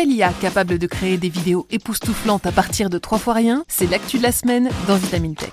nouvelle IA capable de créer des vidéos époustouflantes à partir de trois fois rien, c'est l'actu de la semaine dans Vitamine Tech.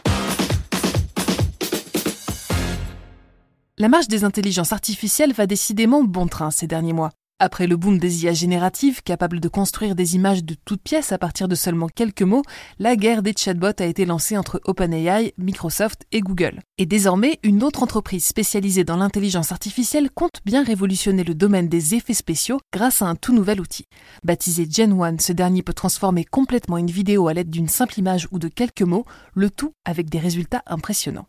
La marche des intelligences artificielles va décidément bon train ces derniers mois. Après le boom des IA génératives, capables de construire des images de toutes pièces à partir de seulement quelques mots, la guerre des chatbots a été lancée entre OpenAI, Microsoft et Google. Et désormais, une autre entreprise spécialisée dans l'intelligence artificielle compte bien révolutionner le domaine des effets spéciaux grâce à un tout nouvel outil. Baptisé Gen 1, ce dernier peut transformer complètement une vidéo à l'aide d'une simple image ou de quelques mots, le tout avec des résultats impressionnants.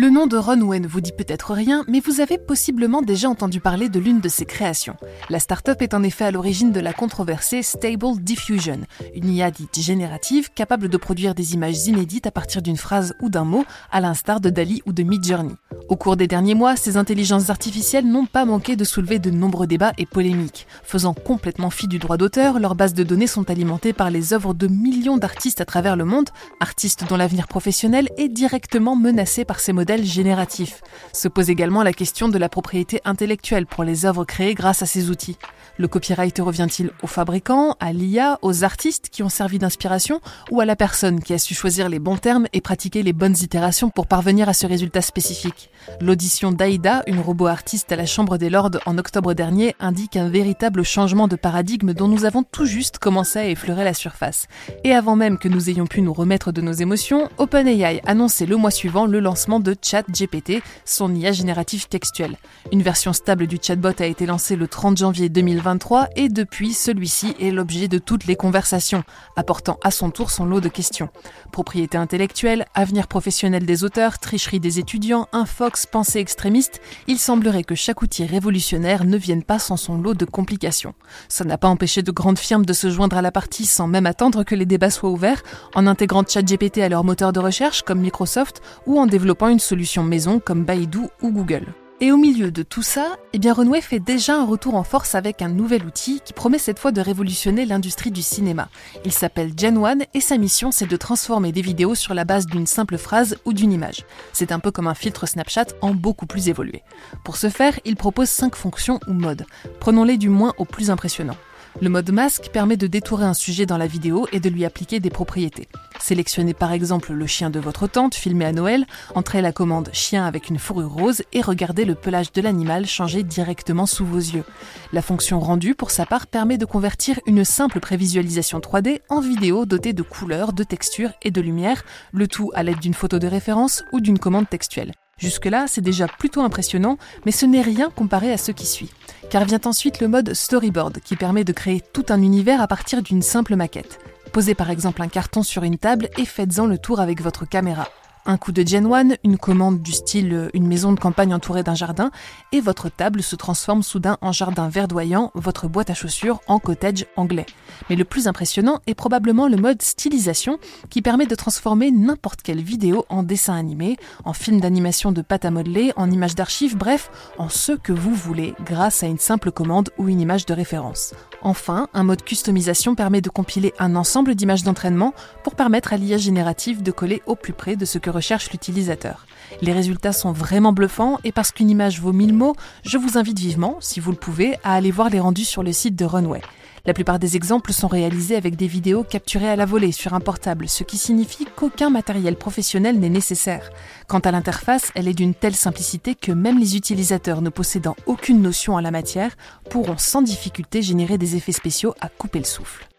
Le nom de Runway ne vous dit peut-être rien, mais vous avez possiblement déjà entendu parler de l'une de ses créations. La start-up est en effet à l'origine de la controversée Stable Diffusion, une IA dite générative capable de produire des images inédites à partir d'une phrase ou d'un mot, à l'instar de Dali ou de Midjourney. Au cours des derniers mois, ces intelligences artificielles n'ont pas manqué de soulever de nombreux débats et polémiques. Faisant complètement fi du droit d'auteur, leurs bases de données sont alimentées par les œuvres de millions d'artistes à travers le monde, artistes dont l'avenir professionnel est directement menacé par ces génératif. Se pose également la question de la propriété intellectuelle pour les œuvres créées grâce à ces outils. Le copyright revient-il aux fabricants, à l'IA, aux artistes qui ont servi d'inspiration ou à la personne qui a su choisir les bons termes et pratiquer les bonnes itérations pour parvenir à ce résultat spécifique? L'audition d'Aïda, une robot artiste à la Chambre des Lords en octobre dernier, indique un véritable changement de paradigme dont nous avons tout juste commencé à effleurer la surface. Et avant même que nous ayons pu nous remettre de nos émotions, OpenAI annonçait le mois suivant le lancement de ChatGPT, son IA génératif textuel. Une version stable du chatbot a été lancée le 30 janvier 2020 et depuis, celui-ci est l'objet de toutes les conversations, apportant à son tour son lot de questions. Propriété intellectuelle, avenir professionnel des auteurs, tricherie des étudiants, infox, pensée extrémiste, il semblerait que chaque outil révolutionnaire ne vienne pas sans son lot de complications. Ça n'a pas empêché de grandes firmes de se joindre à la partie sans même attendre que les débats soient ouverts, en intégrant ChatGPT à leur moteur de recherche comme Microsoft ou en développant une solution maison comme Baidu ou Google. Et au milieu de tout ça, eh bien Renoué fait déjà un retour en force avec un nouvel outil qui promet cette fois de révolutionner l'industrie du cinéma. Il s'appelle Gen One et sa mission c'est de transformer des vidéos sur la base d'une simple phrase ou d'une image. C'est un peu comme un filtre Snapchat en beaucoup plus évolué. Pour ce faire, il propose 5 fonctions ou modes. Prenons-les du moins au plus impressionnant. Le mode masque permet de détourer un sujet dans la vidéo et de lui appliquer des propriétés. Sélectionnez par exemple le chien de votre tante filmé à Noël, entrez la commande chien avec une fourrure rose et regardez le pelage de l'animal changer directement sous vos yeux. La fonction rendue pour sa part permet de convertir une simple prévisualisation 3D en vidéo dotée de couleurs, de textures et de lumière, le tout à l'aide d'une photo de référence ou d'une commande textuelle. Jusque-là, c'est déjà plutôt impressionnant, mais ce n'est rien comparé à ce qui suit. Car vient ensuite le mode storyboard, qui permet de créer tout un univers à partir d'une simple maquette. Posez par exemple un carton sur une table et faites-en le tour avec votre caméra. Un coup de Gen 1, une commande du style euh, une maison de campagne entourée d'un jardin, et votre table se transforme soudain en jardin verdoyant, votre boîte à chaussures en cottage anglais. Mais le plus impressionnant est probablement le mode stylisation qui permet de transformer n'importe quelle vidéo en dessin animé, en film d'animation de pâte à modeler, en image d'archives, bref, en ce que vous voulez grâce à une simple commande ou une image de référence. Enfin, un mode customisation permet de compiler un ensemble d'images d'entraînement pour permettre à l'IA générative de coller au plus près de ce recherche l'utilisateur. Les résultats sont vraiment bluffants et parce qu'une image vaut mille mots, je vous invite vivement, si vous le pouvez, à aller voir les rendus sur le site de Runway. La plupart des exemples sont réalisés avec des vidéos capturées à la volée sur un portable, ce qui signifie qu'aucun matériel professionnel n'est nécessaire. Quant à l'interface, elle est d'une telle simplicité que même les utilisateurs ne possédant aucune notion en la matière pourront sans difficulté générer des effets spéciaux à couper le souffle.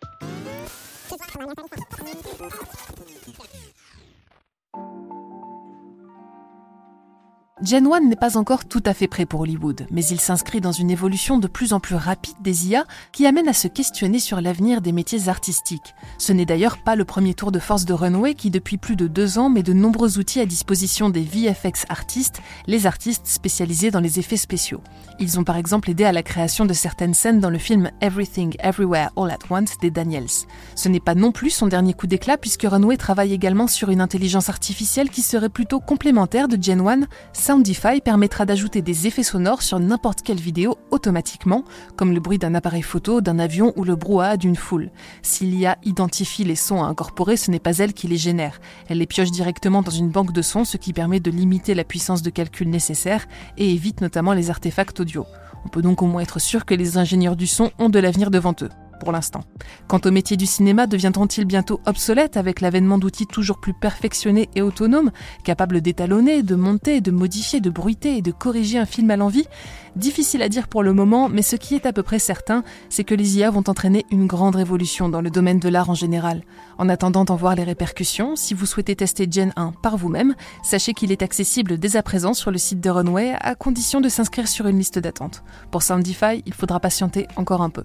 Gen 1 n'est pas encore tout à fait prêt pour Hollywood, mais il s'inscrit dans une évolution de plus en plus rapide des IA qui amène à se questionner sur l'avenir des métiers artistiques. Ce n'est d'ailleurs pas le premier tour de force de Runway qui depuis plus de deux ans met de nombreux outils à disposition des VFX artistes, les artistes spécialisés dans les effets spéciaux. Ils ont par exemple aidé à la création de certaines scènes dans le film Everything Everywhere All at Once des Daniels. Ce n'est pas non plus son dernier coup d'éclat puisque Runway travaille également sur une intelligence artificielle qui serait plutôt complémentaire de Gen 1, Soundify permettra d'ajouter des effets sonores sur n'importe quelle vidéo automatiquement, comme le bruit d'un appareil photo, d'un avion ou le brouhaha d'une foule. Si l'IA identifie les sons à incorporer, ce n'est pas elle qui les génère. Elle les pioche directement dans une banque de sons, ce qui permet de limiter la puissance de calcul nécessaire et évite notamment les artefacts audio. On peut donc au moins être sûr que les ingénieurs du son ont de l'avenir devant eux pour l'instant. Quant au métier du cinéma, deviendront-ils bientôt obsolètes avec l'avènement d'outils toujours plus perfectionnés et autonomes, capables d'étalonner, de monter, de modifier, de bruiter et de corriger un film à l'envie? Difficile à dire pour le moment, mais ce qui est à peu près certain, c'est que les IA vont entraîner une grande révolution dans le domaine de l'art en général. En attendant d'en voir les répercussions, si vous souhaitez tester Gen 1 par vous-même, sachez qu'il est accessible dès à présent sur le site de Runway à condition de s'inscrire sur une liste d'attente. Pour Soundify, il faudra patienter encore un peu.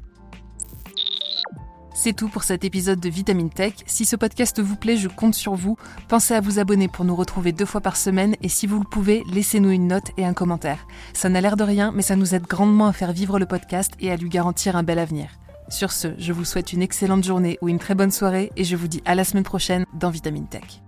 C'est tout pour cet épisode de Vitamine Tech. Si ce podcast vous plaît, je compte sur vous. Pensez à vous abonner pour nous retrouver deux fois par semaine et si vous le pouvez, laissez-nous une note et un commentaire. Ça n'a l'air de rien, mais ça nous aide grandement à faire vivre le podcast et à lui garantir un bel avenir. Sur ce, je vous souhaite une excellente journée ou une très bonne soirée et je vous dis à la semaine prochaine dans Vitamine Tech.